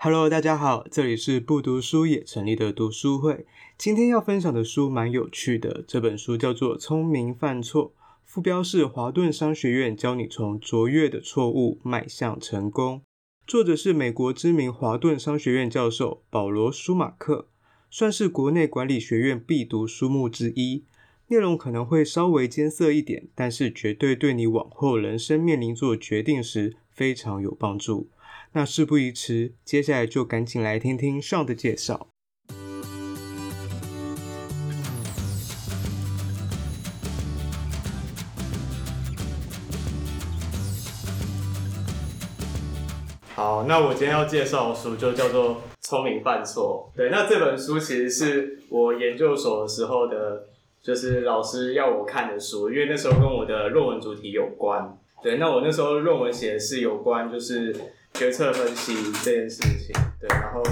Hello，大家好，这里是不读书也成立的读书会。今天要分享的书蛮有趣的，这本书叫做《聪明犯错》，副标是华顿商学院教你从卓越的错误迈向成功。作者是美国知名华顿商学院教授保罗·舒马克，算是国内管理学院必读书目之一。内容可能会稍微艰涩一点，但是绝对对你往后人生面临做决定时非常有帮助。那事不宜迟，接下来就赶紧来听听上的介绍。好，那我今天要介绍的书就叫做《聪明犯错》。对，那这本书其实是我研究所的时候的，就是老师要我看的书，因为那时候跟我的论文主题有关。对，那我那时候论文写的是有关就是。决策分析这件事情，对，然后，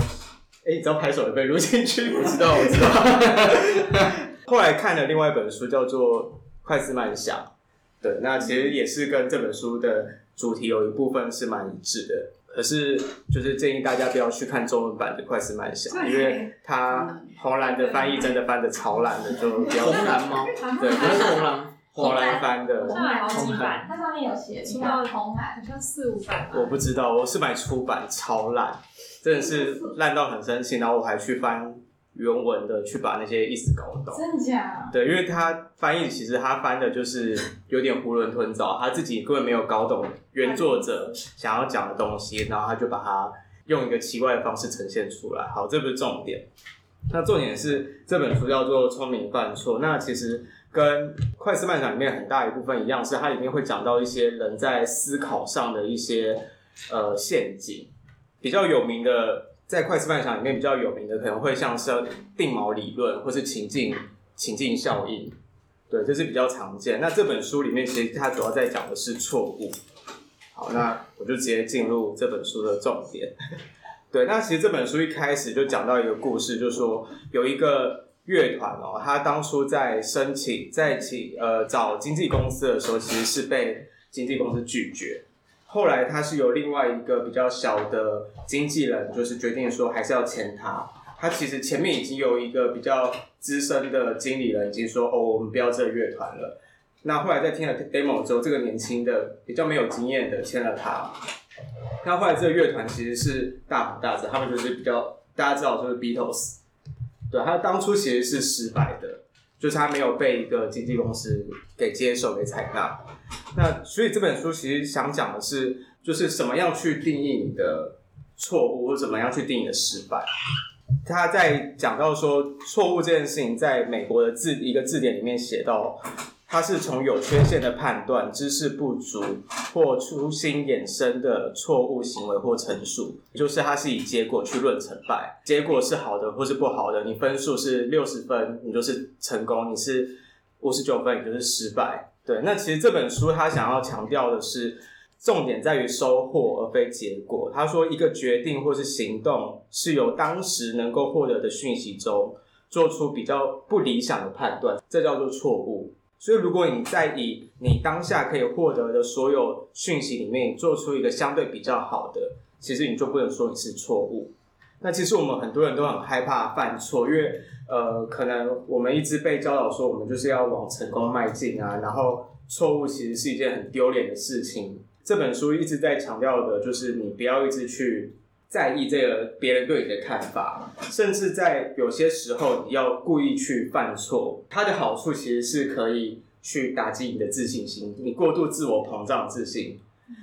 哎，你知道拍手有被录进去？我知道，我知道。后来看了另外一本书，叫做《快思慢想》，对，那其实也是跟这本书的主题有一部分是蛮一致的。可是，就是建议大家不要去看中文版的《快思慢想》，因为它红蓝的翻译真的翻的超烂的，就比较红蓝吗？对，不是洪兰。洪兰翻的，我买好几版，它上面有写，出到红海好像四五版。我不知道，我是买出版，超烂，真的是烂到很生气。然后我还去翻原文的，去把那些意思搞懂。真的假？对，因为他翻译其实他翻的就是有点囫囵吞枣，他自己根本没有搞懂原作者想要讲的东西，然后他就把它用一个奇怪的方式呈现出来。好，这不是重点。那重点是这本书叫做《聪明犯错》，那其实。跟《快思慢想》里面很大一部分一样，是它里面会讲到一些人在思考上的一些呃陷阱。比较有名的，在《快思慢想》里面比较有名的，可能会像是定锚理论，或是情境情境效应。对，这是比较常见。那这本书里面其实它主要在讲的是错误。好，那我就直接进入这本书的重点。对，那其实这本书一开始就讲到一个故事，就是说有一个。乐团哦，他当初在申请在请呃找经纪公司的时候，其实是被经纪公司拒绝。后来他是由另外一个比较小的经纪人，就是决定说还是要签他。他其实前面已经有一个比较资深的经理人已经说哦，我们不要这个乐团了。那后来在听了 demo 之后，这个年轻的比较没有经验的签了他。那后来这个乐团其实是大红大紫，他们就是比较大家知道就是 Beatles。对，他当初其实是失败的，就是他没有被一个经纪公司给接受、给采纳。那所以这本书其实想讲的是，就是怎么样去定义你的错误，或怎么样去定义你的失败。他在讲到说错误这件事情，在美国的字一个字典里面写到。它是从有缺陷的判断、知识不足或粗心衍生的错误行为或陈述，就是它是以结果去论成败。结果是好的或是不好的，你分数是六十分，你就是成功；你是五十九分，你就是失败。对，那其实这本书它想要强调的是，重点在于收获而非结果。他说，一个决定或是行动是由当时能够获得的讯息中做出比较不理想的判断，这叫做错误。所以，如果你在以你当下可以获得的所有讯息里面做出一个相对比较好的，其实你就不能说你是错误。那其实我们很多人都很害怕犯错，因为呃，可能我们一直被教导说我们就是要往成功迈进啊，然后错误其实是一件很丢脸的事情。这本书一直在强调的就是你不要一直去。在意这个别人对你的看法，甚至在有些时候你要故意去犯错，它的好处其实是可以去打击你的自信心，你过度自我膨胀自信，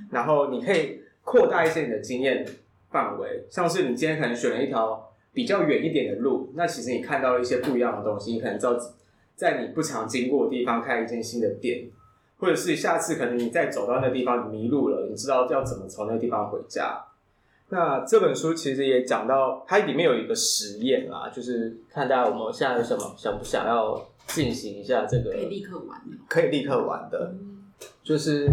然后你可以扩大一些你的经验范围，像是你今天可能选了一条比较远一点的路，那其实你看到了一些不一样的东西，你可能知道在你不常经过的地方开一间新的店，或者是下次可能你再走到那个地方迷路了，你知道要怎么从那个地方回家。那这本书其实也讲到，它里面有一个实验啦，就是看大家我们现在有什么想不想要进行一下这个，可以立刻玩的，可以立刻玩的，就是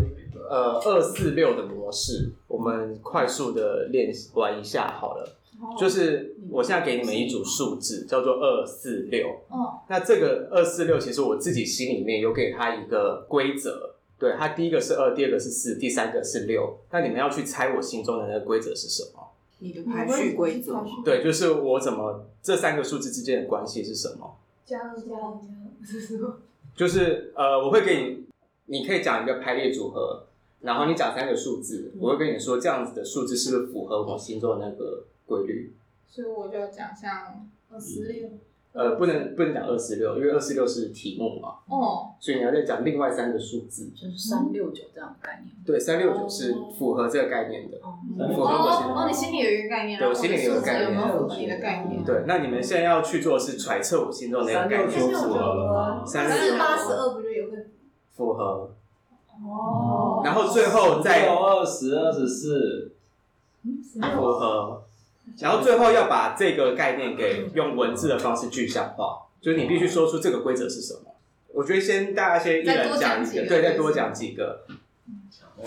呃二四六的模式，我们快速的练习玩一下好了。就是我现在给你们一组数字，叫做二四六。哦，那这个二四六其实我自己心里面有给它一个规则。对，它第一个是二，第二个是四，第三个是六。那你们要去猜我心中的那个规则是什么？你的排序规则。对，就是我怎么这三个数字之间的关系是什么？加二加二加二，就是呃，我会给你，你可以讲一个排列组合，然后你讲三个数字，我会跟你说这样子的数字是不是符合我心中的那个规律。所以我就讲像二十六。呃，不能不能讲二四六，因为二四六是题目嘛。哦。所以你要再讲另外三个数字，就是三六九这样的概念。对，三六九是符合这个概念的。哦。哦，你心里有一个概念。对，我心里有一个概念。有没有符合你的概念？对，那你们现在要去做的是揣测我心中那个概念。符合了吗？三六九八十二不就有个符合？哦。然后最后再二十二十四，符合。然后最后要把这个概念给用文字的方式具象化，就是你必须说出这个规则是什么。我觉得先大家先一人讲一个，对，再多讲几个。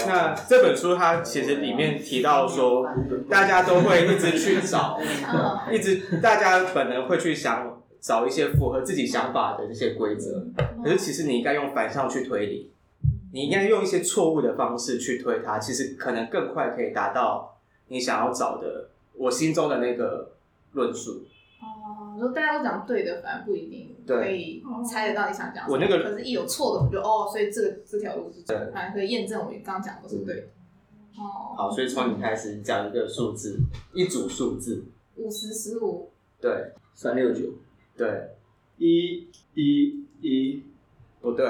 那这本书它其实里面提到说，大家都会一直去找，一直大家本能会去想找一些符合自己想法的这些规则，可是其实你应该用反向去推理，你应该用一些错误的方式去推它，其实可能更快可以达到你想要找的。我心中的那个论述。哦，说大家都讲对的，反而不一定可以猜得到你想讲什么。我那个可是，一有错的，我就哦，所以这个这条路是对，反而可以验证我刚刚讲的是对。的。哦，好，所以从你开始讲一个数字，一组数字，五十十五，对，三六九，对，一一一，不对，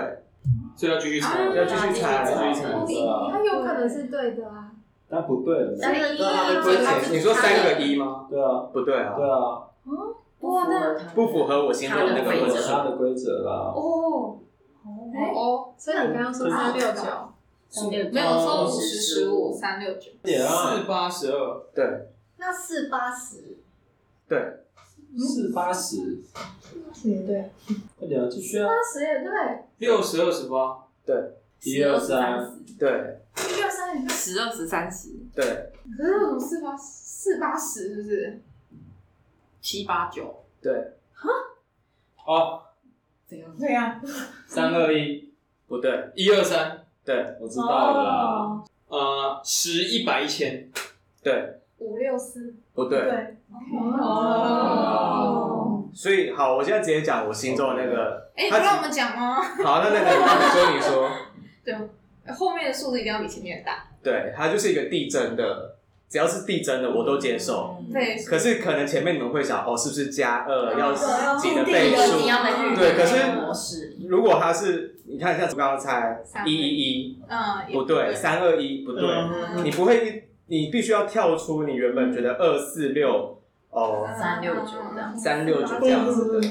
所以要继续猜，要继续猜，继续猜，它有可能是对的啊。那不对了，三个一，你说三个一吗？对啊，不对啊，对啊，哦，不那不符合我心中的那个规则，他的规则啦。哦，哦，所以你刚刚说三六九，三六九，没有说五十十五，三六九，四八十二，对，那四八十，对，四八十，也对，快点啊继续啊，八十也对，六十二十八，对，一二三，对。十二十三十，对。可是为什么四八四八十是不是？七八九，对。哈？哦。怎样？对呀。三二一，不对。一二三，对，我知道了啦。呃，十一百一千，对。五六四，不对。对。哦。所以好，我现在直接讲我心中的那个。哎，不让我们讲吗？好，那那个你说，你说。对。后面的数字一定要比前面的大。对，它就是一个递增的，只要是递增的我都接受。对。可是可能前面你们会想，哦，是不是加二要几的倍数？对，可是如果它是，你看像刚刚猜一。一一，嗯，不对，三二一不对，你不会，你必须要跳出你原本觉得二四六哦，三六九这样，三六九这样子的。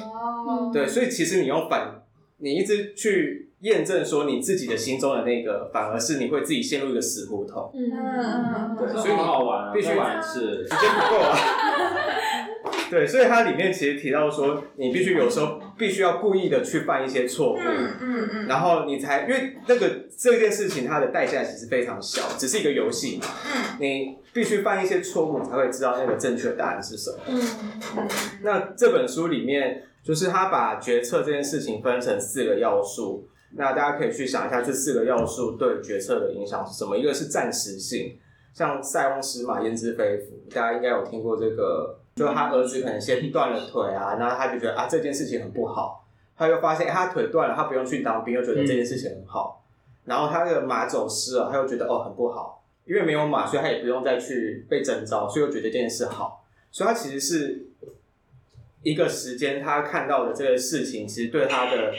对，所以其实你用反，你一直去。验证说你自己的心中的那个，反而是你会自己陷入一个死胡同。嗯嗯对，所以很好玩啊，必须玩一次，时间不够啊。对，所以它里面其实提到说，你必须有时候必须要故意的去犯一些错误，嗯嗯，然后你才因为那个这件事情它的代价其实非常小，只是一个游戏嘛。嗯，你必须犯一些错误，你才会知道那个正确的答案是什么。嗯嗯，那这本书里面就是他把决策这件事情分成四个要素。那大家可以去想一下这四个要素对决策的影响是什么？一个是暂时性，像塞翁失马焉知非福，大家应该有听过这个，就他儿子可能先断了腿啊，然后他就觉得啊这件事情很不好，他又发现他腿断了，他不用去当兵，又觉得这件事情很好，然后他的马走失了，他又觉得哦很不好，因为没有马，所以他也不用再去被征召，所以又觉得这件事好，所以他其实是一个时间他看到的这个事情，其实对他的。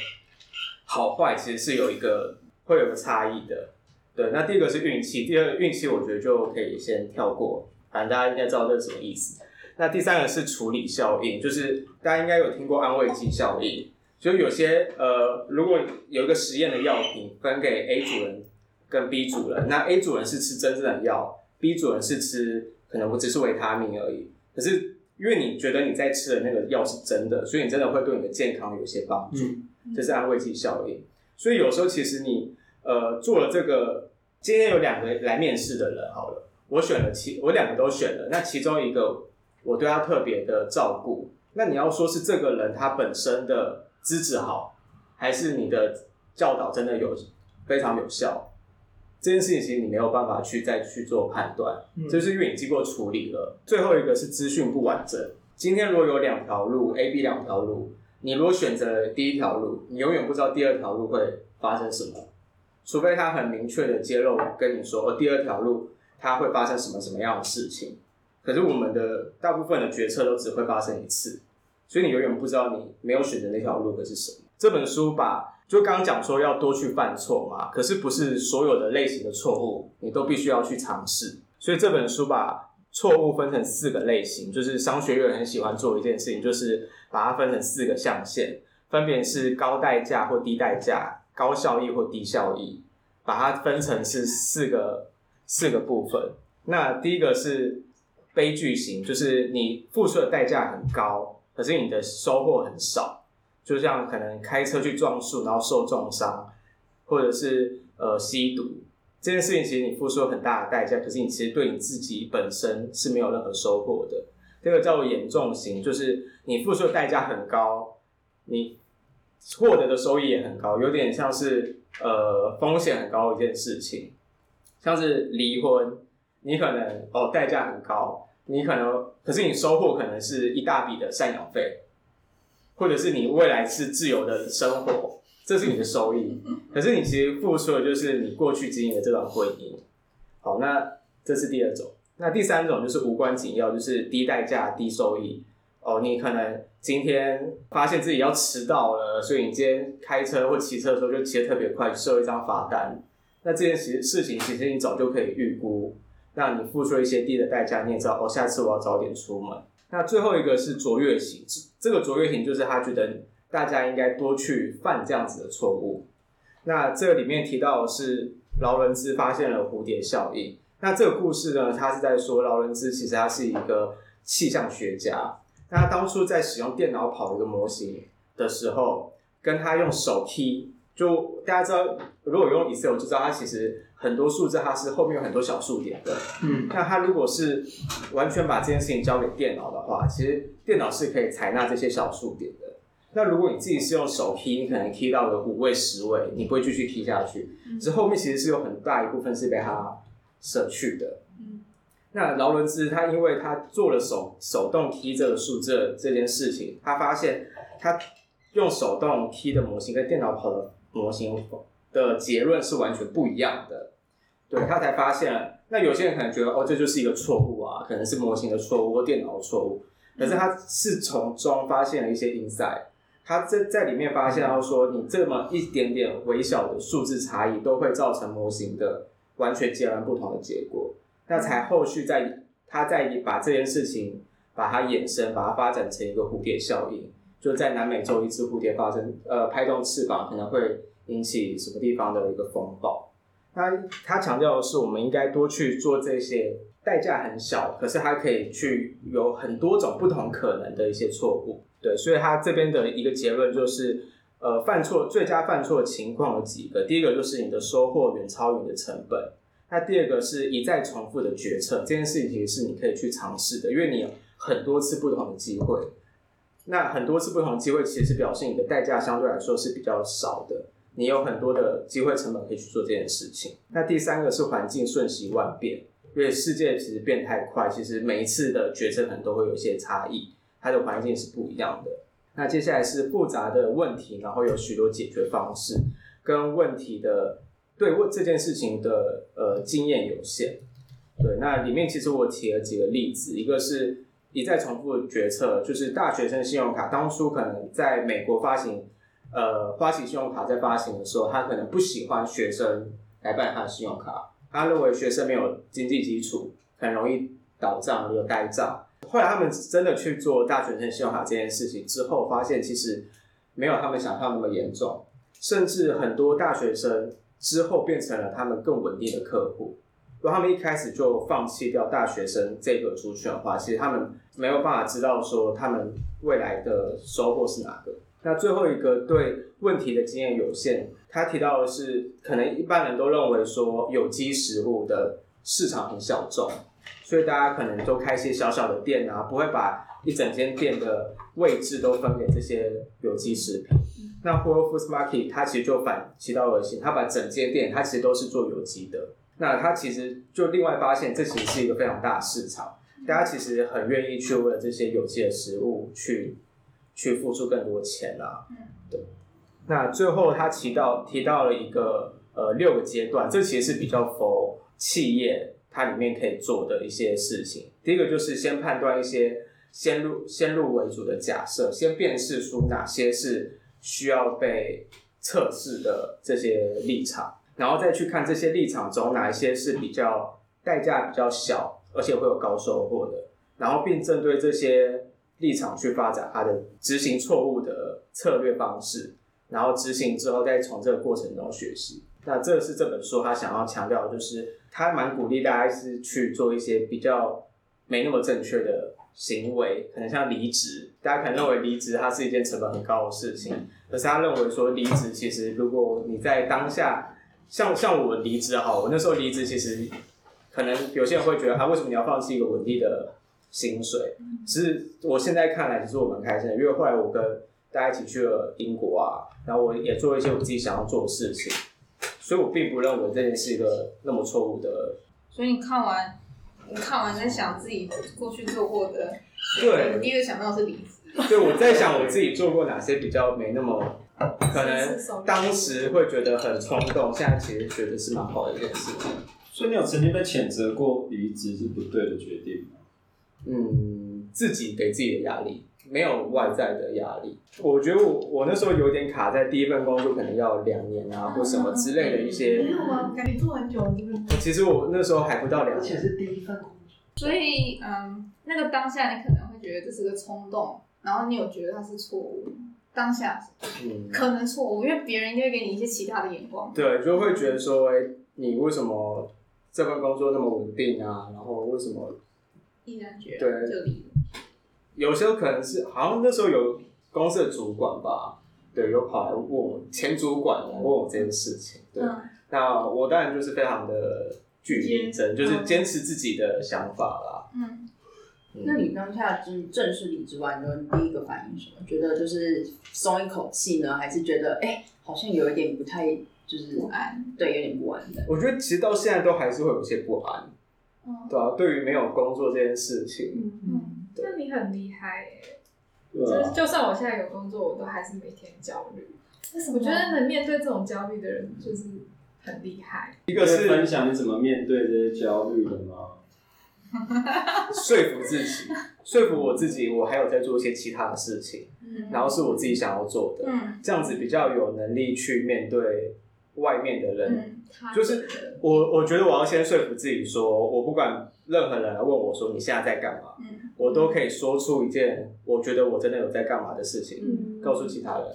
好坏其实是有一个会有个差异的，对。那第一个是运气，第二个运气我觉得就可以先跳过，反正大家应该知道这是什么意思。那第三个是处理效应，就是大家应该有听过安慰剂效应，就有些呃，如果有一个实验的药品分给 A 主人跟 B 主人，那 A 主人是吃真正的药，B 主人是吃可能不只是维他命而已。可是因为你觉得你在吃的那个药是真的，所以你真的会对你的健康有些帮助。这是安慰剂效应，所以有时候其实你呃做了这个，今天有两个来面试的人，好了，我选了其我两个都选了，那其中一个我对他特别的照顾，那你要说是这个人他本身的资质好，还是你的教导真的有非常有效，这件事情其实你没有办法去再去做判断，就是因为你经过处理了。最后一个是资讯不完整。今天如果有两条路，A、B 两条路，你如果选择了第一条路，你永远不知道第二条路会发生什么，除非他很明确的揭露跟你说，哦，第二条路它会发生什么什么样的事情。可是我们的大部分的决策都只会发生一次，所以你永远不知道你没有选择那条路会是什么。这本书把就刚刚讲说要多去犯错嘛，可是不是所有的类型的错误你都必须要去尝试，所以这本书把错误分成四个类型，就是商学院很喜欢做一件事情，就是把它分成四个象限，分别是高代价或低代价、高效益或低效益，把它分成是四个四个部分。那第一个是悲剧型，就是你付出的代价很高，可是你的收获很少，就像可能开车去撞树，然后受重伤，或者是呃吸毒这件事情，其实你付出了很大的代价，可是你其实对你自己本身是没有任何收获的。这个叫做严重型，就是你付出的代价很高，你获得的收益也很高，有点像是呃风险很高的一件事情，像是离婚。你可能哦代价很高，你可能可是你收获可能是一大笔的赡养费，或者是你未来是自由的生活，这是你的收益。可是你其实付出的就是你过去经营的这段婚姻。好，那这是第二种。那第三种就是无关紧要，就是低代价低收益。哦，你可能今天发现自己要迟到了，所以你今天开车或骑车的时候就骑得特别快，收一张罚单。那这件事事情其实你早就可以预估。那你付出一些低的代价，你也知道哦，下次我要早点出门。那最后一个是卓越型，这个卓越型就是他觉得大家应该多去犯这样子的错误。那这个里面提到的是劳伦兹发现了蝴蝶效应。那这个故事呢，他是在说劳伦兹其实他是一个气象学家。那他当初在使用电脑跑一个模型的时候，跟他用手 key，就大家知道，如果用 Excel 就知道，他其实很多数字它是后面有很多小数点的。嗯，那他如果是完全把这件事情交给电脑的话，其实电脑是可以采纳这些小数点的。那如果你自己是用手 key，你可能 key 到了五位、十位，你不会继续 key 下去。之后面其实是有很大一部分是被他舍去的。那劳伦兹他因为他做了手手动 key 这个数字这件事情，他发现他用手动 key 的模型跟电脑跑的模型的结论是完全不一样的。对，他才发现，那有些人可能觉得哦，这就是一个错误啊，可能是模型的错误或电脑的错误。可是他是从中发现了一些 insight，他在在里面发现到说，你这么一点点微小的数字差异，都会造成模型的完全截然不同的结果。那才后续再他再把这件事情把它衍生，把它发展成一个蝴蝶效应，就在南美洲一只蝴蝶发生呃拍动翅膀，可能会引起什么地方的一个风暴。他他强调的是，我们应该多去做这些代价很小，可是它可以去有很多种不同可能的一些错误。对，所以他这边的一个结论就是，呃，犯错最佳犯错情况有几个，第一个就是你的收获远超于你的成本。那第二个是一再重复的决策，这件事情是你可以去尝试的，因为你有很多次不同的机会。那很多次不同机会，其实表示你的代价相对来说是比较少的，你有很多的机会成本可以去做这件事情。那第三个是环境瞬息万变，因为世界其实变太快，其实每一次的决策可能都会有一些差异，它的环境是不一样的。那接下来是复杂的问题，然后有许多解决方式，跟问题的。对问这件事情的呃经验有限，对，那里面其实我提了几个例子，一个是一再重复的决策，就是大学生信用卡当初可能在美国发行，呃，花旗信用卡在发行的时候，他可能不喜欢学生来办他的信用卡，他认为学生没有经济基础，很容易倒账有呆账。后来他们真的去做大学生信用卡这件事情之后，发现其实没有他们想象那么严重，甚至很多大学生。之后变成了他们更稳定的客户。如果他们一开始就放弃掉大学生这个族群的话，其实他们没有办法知道说他们未来的收获是哪个。那最后一个对问题的经验有限，他提到的是，可能一般人都认为说有机食物的市场很小众，所以大家可能都开一些小小的店啊，不会把一整间店的位置都分给这些有机食品。那 Whole Foods Market 它其实就反其道而行，它把整间店它其实都是做有机的。那它其实就另外发现，这其实是一个非常大的市场，大家其实很愿意去为了这些有机的食物去去付出更多钱啊。对。那最后他提到提到了一个呃六个阶段，这其实是比较否企业它里面可以做的一些事情。第一个就是先判断一些先入先入为主的假设，先辨识出哪些是需要被测试的这些立场，然后再去看这些立场中哪一些是比较代价比较小，而且会有高收获的，然后并针对这些立场去发展它的执行错误的策略方式。然后执行之后，再从这个过程中学习。那这是这本书他想要强调，就是他蛮鼓励大家是去做一些比较没那么正确的行为，可能像离职。大家可能认为离职它是一件成本很高的事情，可是他认为说离职其实如果你在当下，像像我离职哈，我那时候离职其实可能有些人会觉得，他为什么你要放弃一个稳定的薪水？其实我现在看来，其实我蛮开心的，因为后来我跟大家一起去了英国啊，然后我也做一些我自己想要做的事情，所以我并不认为这件是一个那么错误的。所以你看完，你看完在想自己过去做过的，对，第一个想到的是离职。对，我在想我自己做过哪些比较没那么 可能，当时会觉得很冲动，现在其实觉得是蛮好的一件事情。所以你有曾经被谴责过离职是不对的决定吗？嗯，自己给自己的压力。没有外在的压力，我觉得我我那时候有点卡在第一份工作，可能要两年啊，或什么之类的一些。没有啊，感觉做很久了，这个。其实我那时候还不到两年，而且是第一份工作。所以，嗯，那个当下你可能会觉得这是个冲动，然后你有觉得它是错误，当下，嗯，可能错误，因为别人就会给你一些其他的眼光。对，就会觉得说，哎，你为什么这份工作那么稳定啊？然后为什么毅然决然对就离？有时候可能是好像那时候有公司的主管吧，对，有跑来问我前主管来问我这件事情，对，嗯、那我当然就是非常的据理力争，就是坚持自己的想法啦。嗯，嗯，那你当下就是正式离职完，你第一个反应什么？觉得就是松一口气呢，还是觉得哎、欸，好像有一点不太就是不安？对，有点不安的。我觉得其实到现在都还是会有些不安，嗯、对啊，对于没有工作这件事情，嗯。嗯那你很厉害耶！就是就算我现在有工作，我都还是每天焦虑。为什么？我觉得能面对这种焦虑的人，就是很厉害。一个是分享你怎么面对这些焦虑的吗？说服自己，说服我自己，我还有在做一些其他的事情，嗯、然后是我自己想要做的，嗯、这样子比较有能力去面对外面的人。嗯、就是我，我觉得我要先说服自己说，我不管任何人来问我说你现在在干嘛。嗯我都可以说出一件我觉得我真的有在干嘛的事情，嗯、告诉其他人，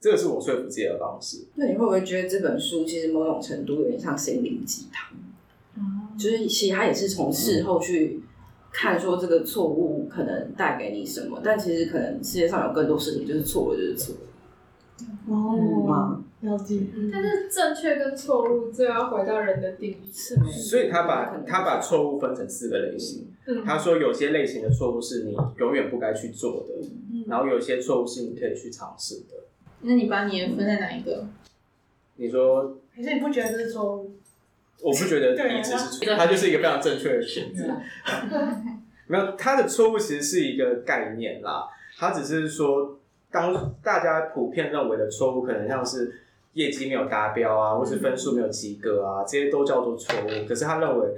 这个是我说服自己的方式。那你会不会觉得这本书其实某种程度有点像心灵鸡汤？嗯，就是其实他也是从事后去看说这个错误可能带给你什么，但其实可能世界上有更多事情就是错了就是错了。哦，了解。但是正确跟错误，就要回到人的定义。是没。所以他把他把错误分成四个类型。嗯。他说有些类型的错误是你永远不该去做的，嗯、然后有些错误是你可以去尝试的。那你把你的分在哪一个？你说？可是你不觉得这是错误？我不觉得离职是错误，它就是一个非常正确的选择。没有，他的错误其实是一个概念啦，他只是说。当大家普遍认为的错误，可能像是业绩没有达标啊，或是分数没有及格啊，这些都叫做错误。可是他认为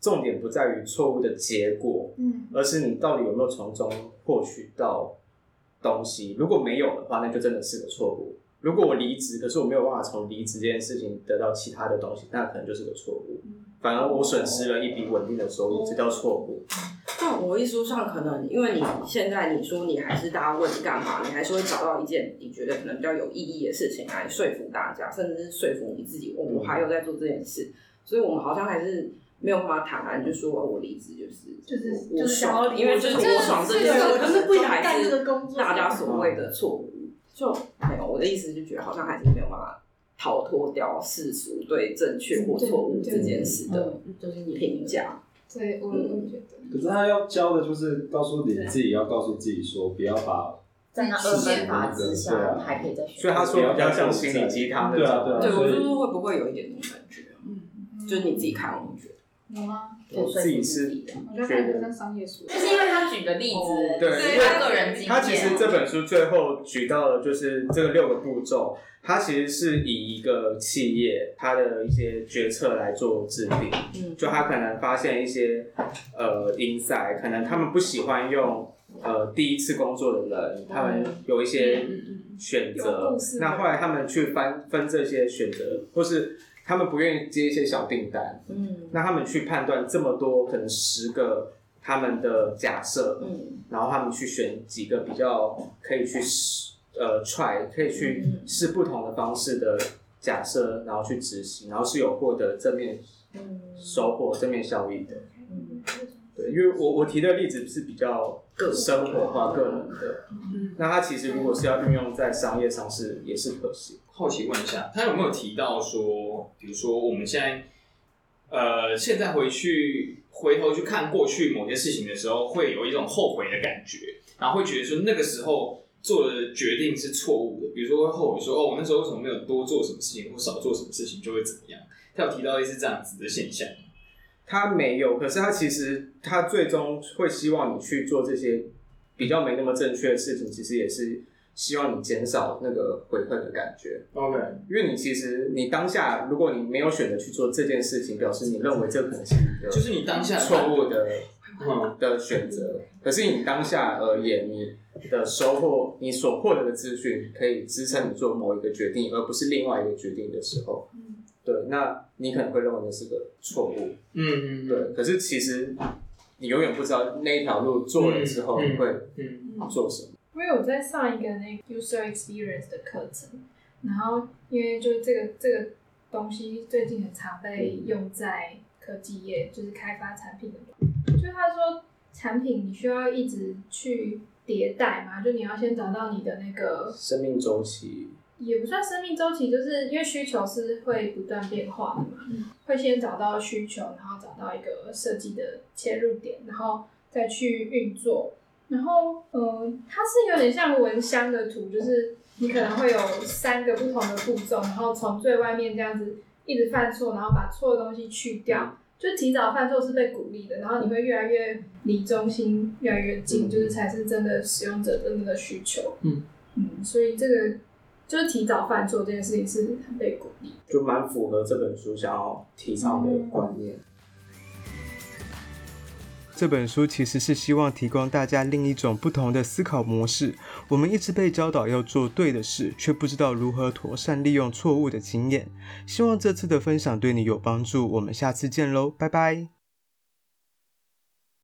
重点不在于错误的结果，嗯，而是你到底有没有从中获取到东西。如果没有的话，那就真的是个错误。如果我离职，可是我没有办法从离职这件事情得到其他的东西，那可能就是个错误。反而我损失了一笔稳定的收入，这叫错误。但我一书上可能，因为你现在你说你还是大家问你干嘛，你还是会找到一件你觉得可能比较有意义的事情来说服大家，甚至是说服你自己。我我还有在做这件事，所以我们好像还是没有办法坦然就说我离职就是就是我爽，因为就是我爽这件事，可是不还是大家所谓的错误，就没有我的意思，就觉得好像还是没有办法逃脱掉世俗对正确或错误这件事的评价。对，我我觉得。可是他要教的就是告诉你自己，要告诉自己说，不要把在那二分法之下还可以再学。所以他说比较像心理鸡汤的，对啊对啊。对，我就是会不会有一点那种感觉？嗯，就是你自己看，我觉得有吗？我自己是我觉得感觉像商业书，就是因为他举的例子，对，他个人经验。他其实这本书最后举到的就是这个六个步骤，他其实是以一个企业他的一些决策来做制定。嗯，就他可能发现一些呃 insight，可能他们不喜欢用呃第一次工作的人，他们有一些选择。那后来他们去分分这些选择，或是。他们不愿意接一些小订单，嗯，那他们去判断这么多可能十个他们的假设，嗯，然后他们去选几个比较可以去试，呃，try 可以去试不同的方式的假设，然后去执行，然后是有获得正面收获、正面效益的，嗯，对，因为我我提的例子是比较生活化、个人的，嗯，那它其实如果是要运用在商业上是也是可行。好奇问一下，他有没有提到说，比如说我们现在，呃，现在回去回头去看过去某些事情的时候，会有一种后悔的感觉，然后会觉得说那个时候做的决定是错误的，比如说会后悔说，哦，我那时候为什么没有多做什么事情，或少做什么事情就会怎么样？他有提到一次这样子的现象。他没有，可是他其实他最终会希望你去做这些比较没那么正确的事情，其实也是。希望你减少那个悔恨的感觉。OK，因为你其实你当下，如果你没有选择去做这件事情，表示你认为这可能是一个就是你当下错误的的选择。可是你当下而言，你的收获，你所获得的资讯，可以支撑你做某一个决定，而不是另外一个决定的时候。对，那你可能会认为那是个错误。嗯嗯，对。可是其实你永远不知道那一条路做了之后你会做什么。因为我在上一个那个 user experience 的课程，然后因为就这个这个东西最近很常被用在科技业，就是开发产品的。就他说，产品你需要一直去迭代嘛，就你要先找到你的那个生命周期，也不算生命周期，就是因为需求是会不断变化的嘛，会先找到需求，然后找到一个设计的切入点，然后再去运作。然后，呃，它是有点像蚊香的图，就是你可能会有三个不同的步骤，然后从最外面这样子一直犯错，然后把错的东西去掉，就提早犯错是被鼓励的，然后你会越来越离中心越来越近，就是才是真的使用者真正的需求。嗯嗯，所以这个就是提早犯错这件事情是很被鼓励，就蛮符合这本书想要提倡的观念。嗯这本书其实是希望提供大家另一种不同的思考模式。我们一直被教导要做对的事，却不知道如何妥善利用错误的经验。希望这次的分享对你有帮助。我们下次见喽，拜拜。